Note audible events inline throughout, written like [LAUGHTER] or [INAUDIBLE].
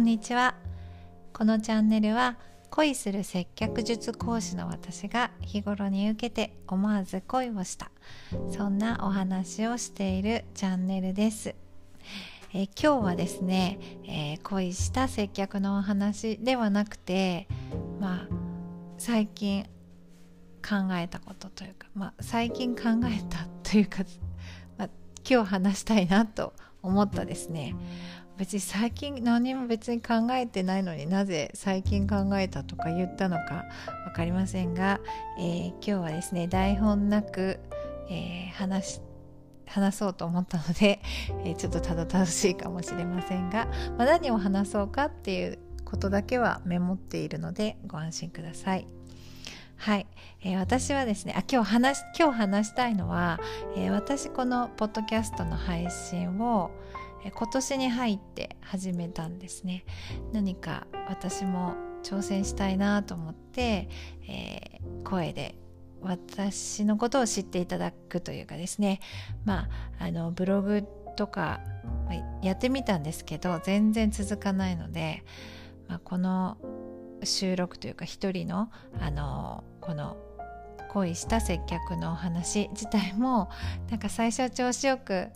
んにちは。このチャンネルは恋する接客術講師の私が日頃に受けて思わず恋をした。そんなお話をしているチャンネルです。え今日はですね、えー、恋した接客のお話ではなくてまあ最近考えたことというか、まあ、最近考えたというか、まあ、今日話したいなと思ったですね。別に最近何も別に考えてないのになぜ最近考えたとか言ったのか分かりませんが、えー、今日はですね台本なく、えー、話話そうと思ったので、[LAUGHS] えー、ちょっとたどたどしいかもしれませんが、まあ、何を話そうかっていうことだけはメモっているのでご安心ください。はい、えー、私はですねあ今日話今日話したいのは、えー、私このポッドキャストの配信を今年に入って始めたんですね。何か私も挑戦したいなと思って、えー、声で私のことを知っていただくというかですね。まああのブログとかやってみたんですけど全然続かないので、まあ、この収録というか一人のあのこの恋した接客のお話自体もなんか最初は調子よく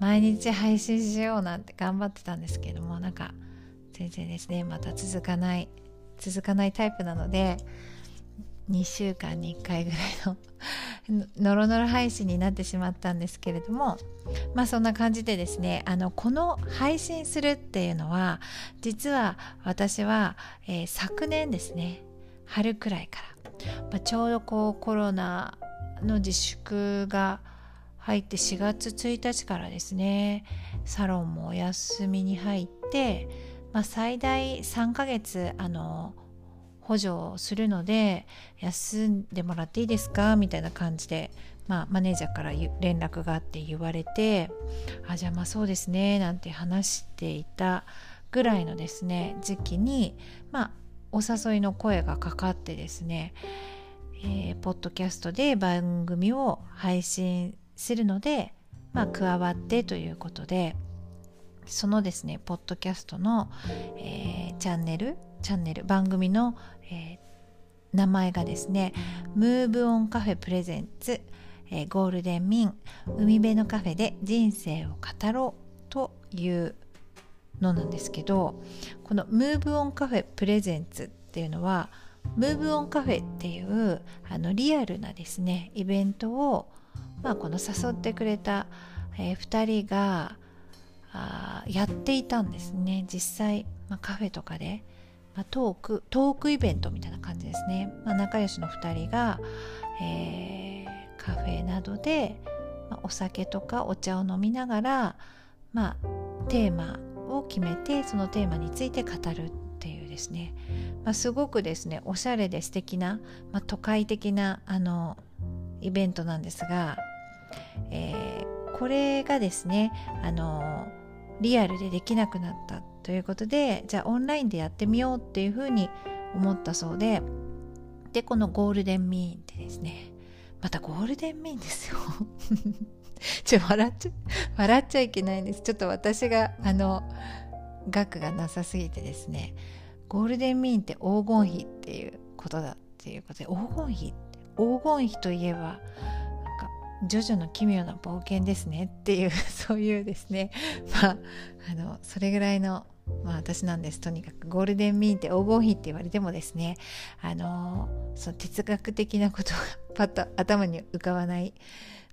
毎日配信しようなんて頑張ってたんですけどもなんか全然ですねまた続かない続かないタイプなので2週間に1回ぐらいのノロノロ配信になってしまったんですけれどもまあそんな感じでですねあのこの配信するっていうのは実は私は、えー、昨年ですね春くらいから、まあ、ちょうどこうコロナの自粛が入って4月1日からですねサロンもお休みに入って、まあ、最大3ヶ月あの補助をするので休んでもらっていいですか？みたいな感じで、まあ、マネージャーから連絡があって言われてあじゃあまあそうですねなんて話していたぐらいのですね時期にまあお誘いの声がかかってですね、えー、ポッドキャストで番組を配信するので、まあ、加わってということでそのですねポッドキャストの、えー、チャンネルチャンネル番組の、えー、名前がですね「ムーブオンカフェプレゼンツ、えー、ゴールデンミン海辺のカフェで人生を語ろう」というのなんですけどこの「ムーブオンカフェプレゼンツ」っていうのはムーブオンカフェっていうあのリアルなですねイベントをまあ、この誘ってくれた、えー、2人があやっていたんですね。実際、まあ、カフェとかで、まあ、トークトークイベントみたいな感じですね、まあ、仲良しの2人が、えー、カフェなどで、まあ、お酒とかお茶を飲みながら、まあ、テーマを決めてそのテーマについて語るっていうですね、まあ、すごくですねおしゃれで素敵な、まあ、都会的なあのイベントなんですが、えー、これがですねあのリアルでできなくなったということでじゃあオンラインでやってみようっていうふうに思ったそうででこのゴールデンミーンってですねまたゴールデンミーンですよ。[LAUGHS] ちょ笑っちゃ笑っちゃいけないんです。ちょっと私があの額がなさすぎてですねゴールデンミーンって黄金比っていうことだっていうことで黄金比って黄金比といえばなんかジョジョの奇妙な冒険ですねっていう [LAUGHS] そういうですね。まああのそれぐらいのまあ私なんです。とにかくゴールデンミーンって黄金比って言われてもですねあのその哲学的なことが [LAUGHS] パッと頭に浮かばない。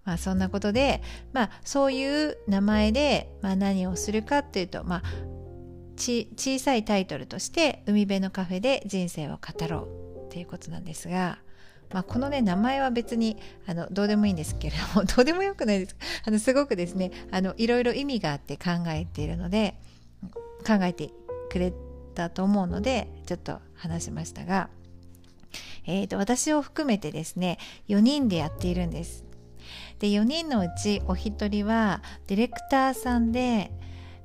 まあそんなことでまあそういう名前で、まあ、何をするかっていうとまあち小さいタイトルとして「海辺のカフェで人生を語ろう」っていうことなんですがまあ、このね名前は別にあのどうでもいいんですけれども [LAUGHS] どうでもよくないですあのすごくですねあのいろいろ意味があって考えているので考えてくれたと思うのでちょっと話しましたが、えーと、私を含めてですね4人でやっているんです。で4人のうちお一人はディレクターさんで、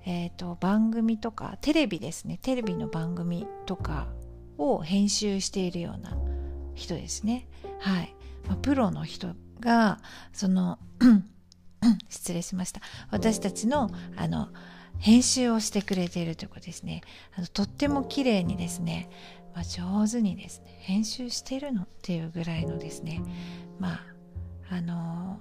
えーと番組とかテレビですねテレビの番組とかを編集しているような人ですね。はい。まあ、プロの人が、その、[CLEARS THROAT] 失礼しました私たちのあの編集をしてくれているということですねあのとっても綺麗にですね、まあ、上手にですね編集してるのっていうぐらいのですねまああの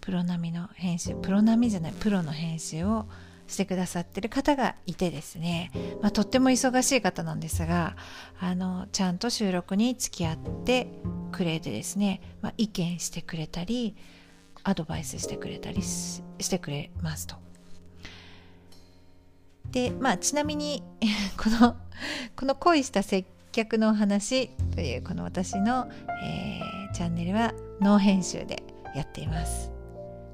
プロ並みの編集プロ並みじゃないプロの編集をしてくださってる方がいてですね、まあ、とっても忙しい方なんですがあのちゃんと収録に付き合ってくれてですね、まあ、意見してくれたりアドバイスしてくれたりしてくれますと。でまあちなみに [LAUGHS] このこの恋した接客のお話というこの私の、えー、チャンネルはノー編集でやっています。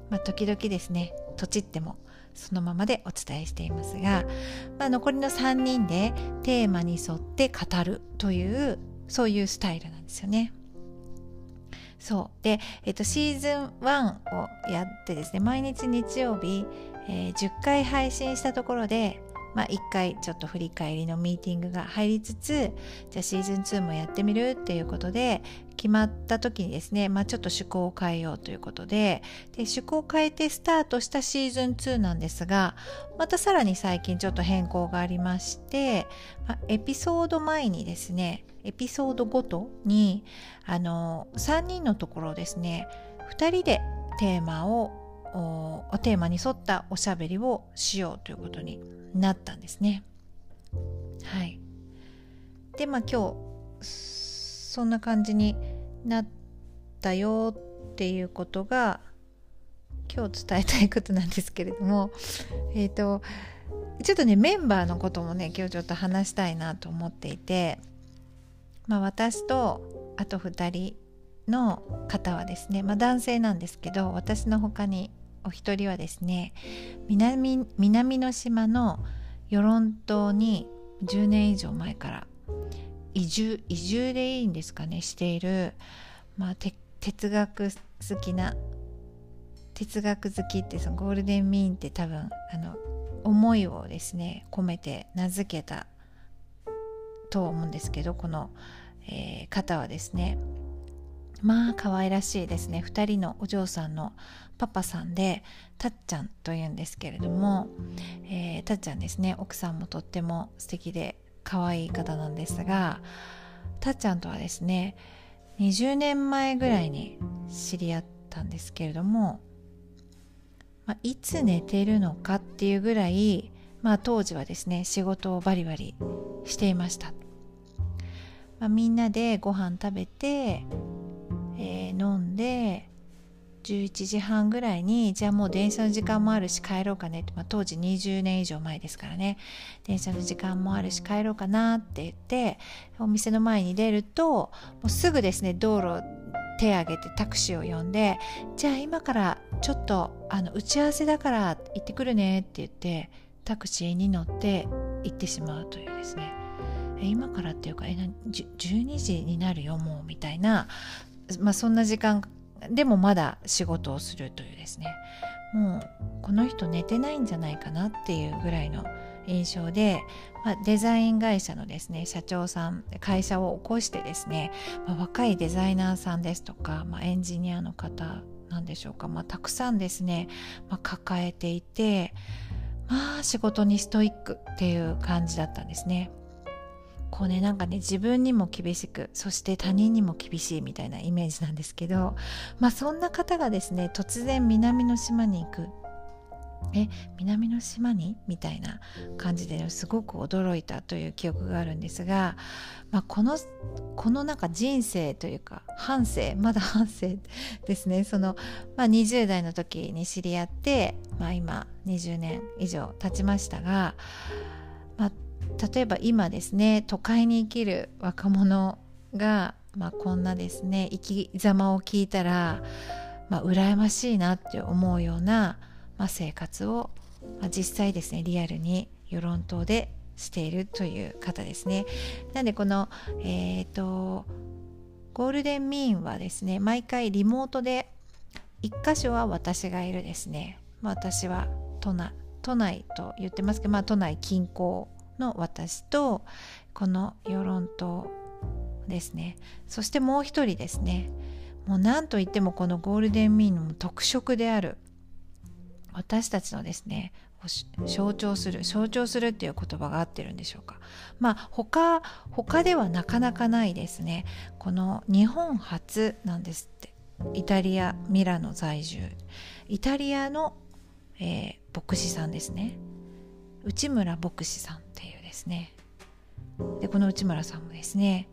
まあ、時々ですねとちってもそのままでお伝えしていますが、まあ、残りの3人でテーマに沿って語るというそういうスタイルなんですよね。そうで、えっと、シーズン1をやってですね毎日日曜日、えー、10回配信したところでまあ、1回ちょっと振り返りのミーティングが入りつつじゃあシーズン2もやってみるっていうことで決まった時にですね、まあ、ちょっと趣向を変えようということでで趣向を変えてスタートしたシーズン2なんですがまたさらに最近ちょっと変更がありまして、まあ、エピソード前にですねエピソードごとにあの3人のところですね2人でテーマをおテーマに沿ったおしゃべりをしようということになったんですね。はい。でまあ今日そんな感じになったよっていうことが今日伝えたいことなんですけれども [LAUGHS] えっ、ー、とちょっとねメンバーのこともね今日ちょっと話したいなと思っていてまあ私とあと2人の方はですね、まあ、男性なんですけど私の他にお一人はですね南南の島の与論島に10年以上前から移住移住でいいんですかねしている、まあ、哲学好きな哲学好きってそのゴールデンミーンって多分あの思いをですね込めて名付けたと思うんですけどこの、えー、方はですね。まあ可愛らしいですね。2人のお嬢さんのパパさんでたっちゃんというんですけれども、えー、たっちゃんですね。奥さんもとっても素敵で可愛い方なんですがたっちゃんとはですね20年前ぐらいに知り合ったんですけれども、まあ、いつ寝てるのかっていうぐらい、まあ、当時はですね仕事をバリバリしていました、まあ、みんなでご飯食べてえー、飲んで11時半ぐらいにじゃあもう電車の時間もあるし帰ろうかねって、まあ、当時20年以上前ですからね。電車の時間もあるし帰ろうかなって言ってお店の前に出るともうすぐですね道路手挙げてタクシーを呼んでじゃあ今からちょっとあの打ち合わせだから行ってくるねって言ってタクシーに乗って行ってしまうというですね。今からっていうかえ12時になるよもうみたいなまあ、そんな時間でもまだ仕事をするというですねもうこの人寝てないんじゃないかなっていうぐらいの印象で、まあ、デザイン会社のですね社長さん会社を起こしてですね、まあ、若いデザイナーさんですとか、まあ、エンジニアの方なんでしょうか、ま、たくさんですね、ま、抱えていてまあ仕事にストイックっていう感じだったんですね。こうねなんかね自分にも厳しくそして他人にも厳しいみたいなイメージなんですけどまあそんな方がですね突然南の島に行く。え南の島に？みたいな感じで、ね、すごく驚いたという記憶があるんですが、まあ、このこのなんか人生というか半生まだ半生ですね。その、まあ、20代の時に知り合って、まあ、今20年以上経ちましたが、例えば今ですね都会に生きる若者が、まあ、こんなですね生き様を聞いたら、まあ、羨ましいなって思うような、まあ、生活を、まあ、実際ですねリアルに世論島でしているという方ですね。なんでこの、えーと、ゴールデンミーンはですね毎回リモートで1箇所は私がいるですね、まあ、私は都内都内と言ってますけど、まあ、都内近郊の私とこの与論島ですね。そしてもう一人ですね。もう何といってもこのゴールデンミーンの特色である。私たちのですね象徴する象徴するっていう言葉が合ってるんでしょうか。まあ他他ではなかなかないですね。この日本初なんですって。イタリアミラノ在住。イタリアの、えー、牧師さんですね。内村牧師さんっていうですねでこの内村さんもですね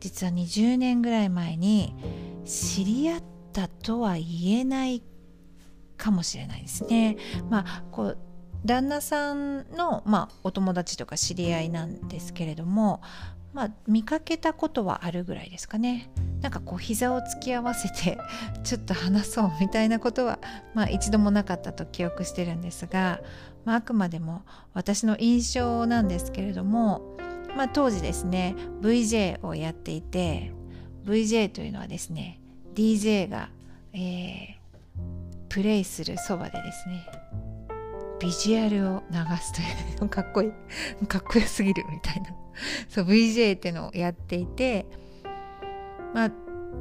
実は20年ぐらい前に知り合ったとは言えないかもしれないですね。まあこう旦那さんの、まあ、お友達とか知り合いなんですけれども、まあ、見かけたことはあるぐらいですかねなんかこう膝を突き合わせてちょっと話そうみたいなことは、まあ、一度もなかったと記憶してるんですが、まあ、あくまでも私の印象なんですけれども、まあ、当時ですね VJ をやっていて VJ というのはですね DJ が、えー、プレイするそばでですねビジュアルを流すというかっこいいかっこよすぎるみたいな。そう VJ っていうのをやっていてまあ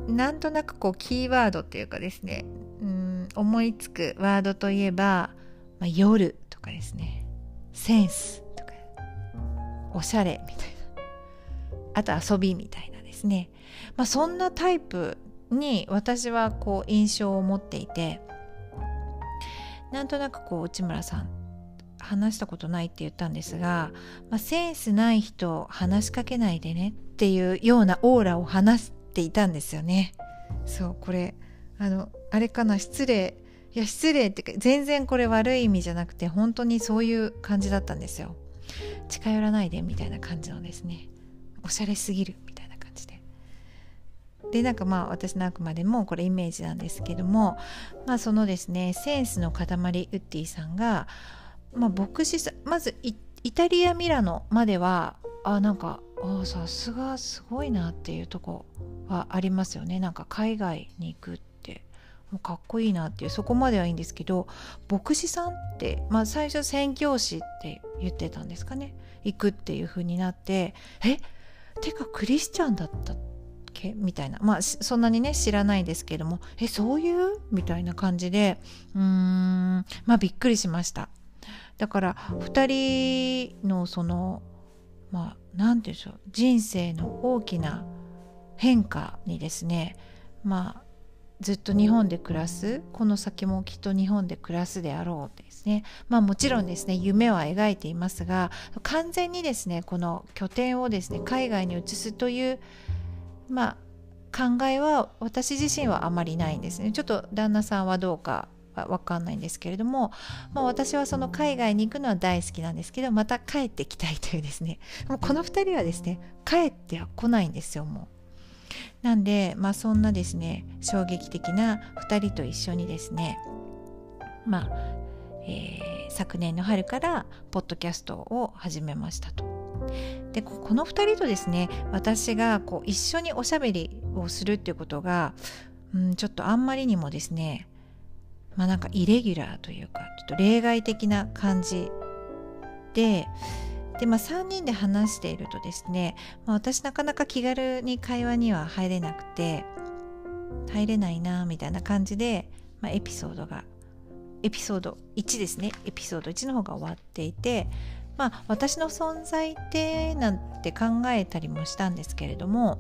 なんとなくこうキーワードっていうかですねうん思いつくワードといえば、まあ、夜。かですね。センスとか。おしゃれみたいな。あと遊びみたいなですね。まあそんなタイプに私はこう印象を持っていて。なんとなくこう内村さん話したことないって言ったんですが、まあ、センスない人話しかけないでね。っていうようなオーラを話していたんですよね。そうこれあのあれかな失礼いや失礼ってか全然これ悪い意味じゃなくて本当にそういう感じだったんですよ。近寄らないでみたいな感じのですねおしゃれすぎるみたいな感じで。でなんかまあ私のあくまでもこれイメージなんですけどもまあそのですねセンスの塊ウッディさんが、まあ、牧師さんまずイタリア・ミラノまではあなんかあさすがすごいなっていうとこはありますよねなんか海外に行くってもうかっこいいなっていうそこまではいいんですけど牧師さんって、まあ、最初宣教師って言ってたんですかね。行くっていう風になってえてかクリスチャンだったっけ？みたいな。まあそんなにね知らないですけどもえそういう？みたいな感じでうーんまあびっくりしました。だから2人のそのまあ何て言うんでしょう。人生の大きな変化にですねまあずっと日本で暮らすこの先もきっと日本で暮らすであろうですね。まあもちろんですね夢は描いていますが完全にですねこの拠点をですね海外に移すというまあ考えは私自身はあまりないんですね。ちょっと旦那さんはどうかは分かんないんですけれども、まあ、私はその海外に行くのは大好きなんですけどまた帰ってきたいというですね。もうこの2人はですね帰っては来ないんですよもう。なんで、まあ、そんなですね衝撃的な2人と一緒にですねまあ、えー、昨年の春からポッドキャストを始めましたと。でこの2人とですね私がこう一緒におしゃべりをするっていうことが、うん、ちょっとあんまりにもですねまあなんかイレギュラーというかちょっと例外的な感じでで、まあ、3人で話しているとですね、まあ、私なかなか気軽に会話には入れなくて入れないなみたいな感じで、まあ、エピソードがエピソード1ですね。エピソード1の方が終わっていてまあ私の存在ってなんて考えたりもしたんですけれども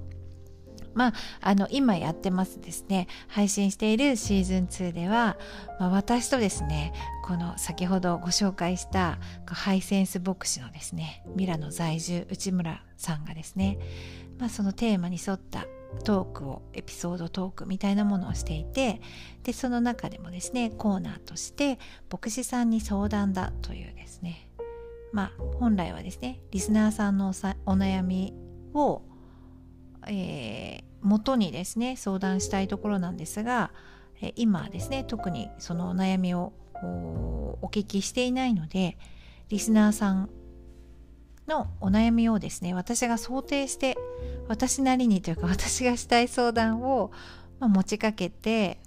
まあ、あの今やってますですね。配信しているシーズン2では、まあ、私とですねこの先ほどご紹介したハイセンス牧師のですねミラノ在住内村さんがですね、まあ、そのテーマに沿ったトークをエピソードトークみたいなものをしていてでその中でもですねコーナーとして牧師さんに相談だというですねまあ本来はですねリスナーさんのお悩みを、えー、元にですね相談したいところなんですが、え、今ですね特にそのお悩みをお聞きしていないのでリスナーさんのお悩みをですね私が想定して私なりにというか私がしたい相談を、ま、持ちかけて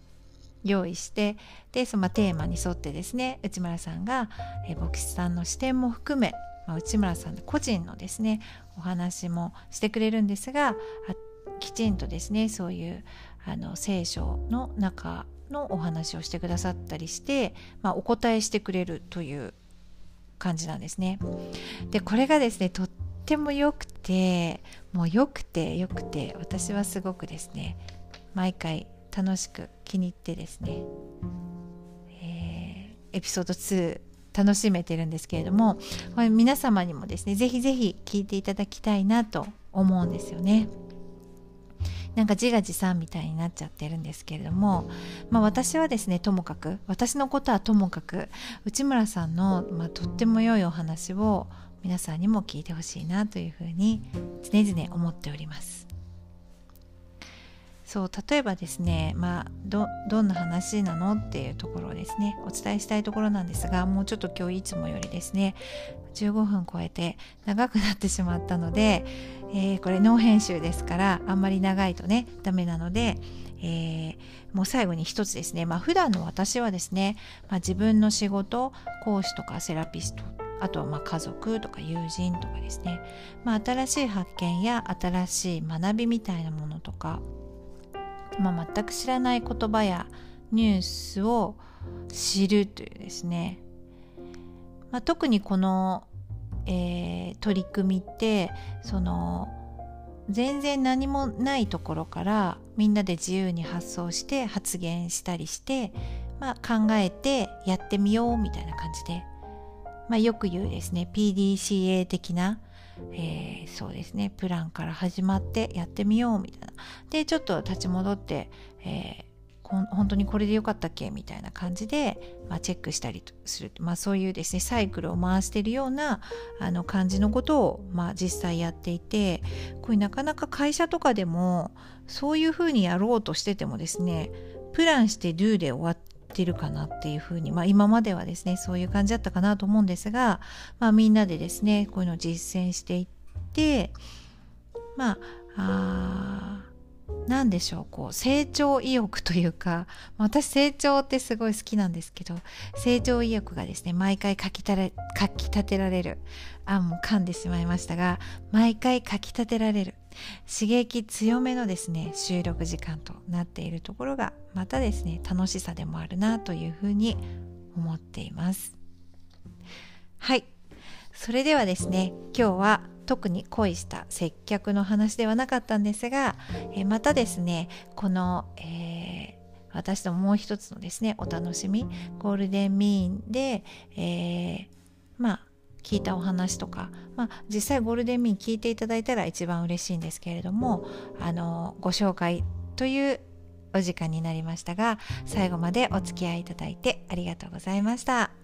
用意してでそのテーマに沿ってですね内村さんが、え牧師さんの視点も含め、ま、内村さんの個人のですねお話もしてくれるんですがきちんとですねそういうあの聖書の中のお話をしてくださったりして、まあ、お答えしてくれるという感じなんですね。でこれがですねとっても良くてもう良くて良くて私はすごくですね毎回楽しく気に入ってですね、えー、エピソード2楽しめてるんですけれどもこれ皆様にもですねぜひぜひ聞いていただきたいなと思うんですよね。なんか自画自賛みたいになっちゃってるんですけれども、まあ、私はですねともかく私のことはともかく内村さんの、まあ、とっても良いお話を皆さんにも聞いてほしいなというふうに常々思っております。そう例えばですね、まあ、どどんな話なのっていうところをですね。お伝えしたいところなんですがもうちょっと今日いつもよりですね15分超えて長くなってしまったので、えー、これノー編集ですからあんまり長いとねダメなので、えー、もう最後に一つですね、まあ、普段の私はですね、まあ、自分の仕事講師とかセラピストあとはま家族とか友人とかですね、まあ、新しい発見や新しい学びみたいなものとか、まあ、全く知らない言葉やニュースを知るというですね、まあ、特にこのえー、取り組みってその全然何もないところからみんなで自由に発想して発言したりして、まあ、考えてやってみようみたいな感じで、まあ、よく言うですね PDCA 的な、えー、そうですね。プランから始まってやってみようみたいな。でちょっと立ち戻って、え本当にこれでよかったっけみたいな感じで、まあ、チェックしたりする、まあ、そういうですねサイクルを回してるようなあの感じのことを、まあ、実際やっていてこれなかなか会社とかでもそういうふうにやろうとしててもですねプランしてドゥで終わってるかなっていうふうに、まあ、今まではですねそういう感じだったかなと思うんですが、まあ、みんなでですねこういうのを実践していってまああ何でしょうこう成長意欲というか [LAUGHS] 私成長ってすごい好きなんですけど成長意欲がですね毎回かきたれかき立てられるあもう噛んでしまいましたが毎回かき立てられる刺激強めのですね収録時間となっているところがまたですね楽しさでもあるなというふうに思っています。はい。それではですね今日は特に恋した接客の話ではなかったんですが、えまたですねこの、えー私ともう一つのですねお楽しみゴールデンミーンで、えー、まあ聞いたお話とか、まあ、実際ゴールデンミーン聞いていただいたら一番嬉しいんですけれどもあのご紹介というお時間になりましたが最後までお付き合いいただいてありがとうございました。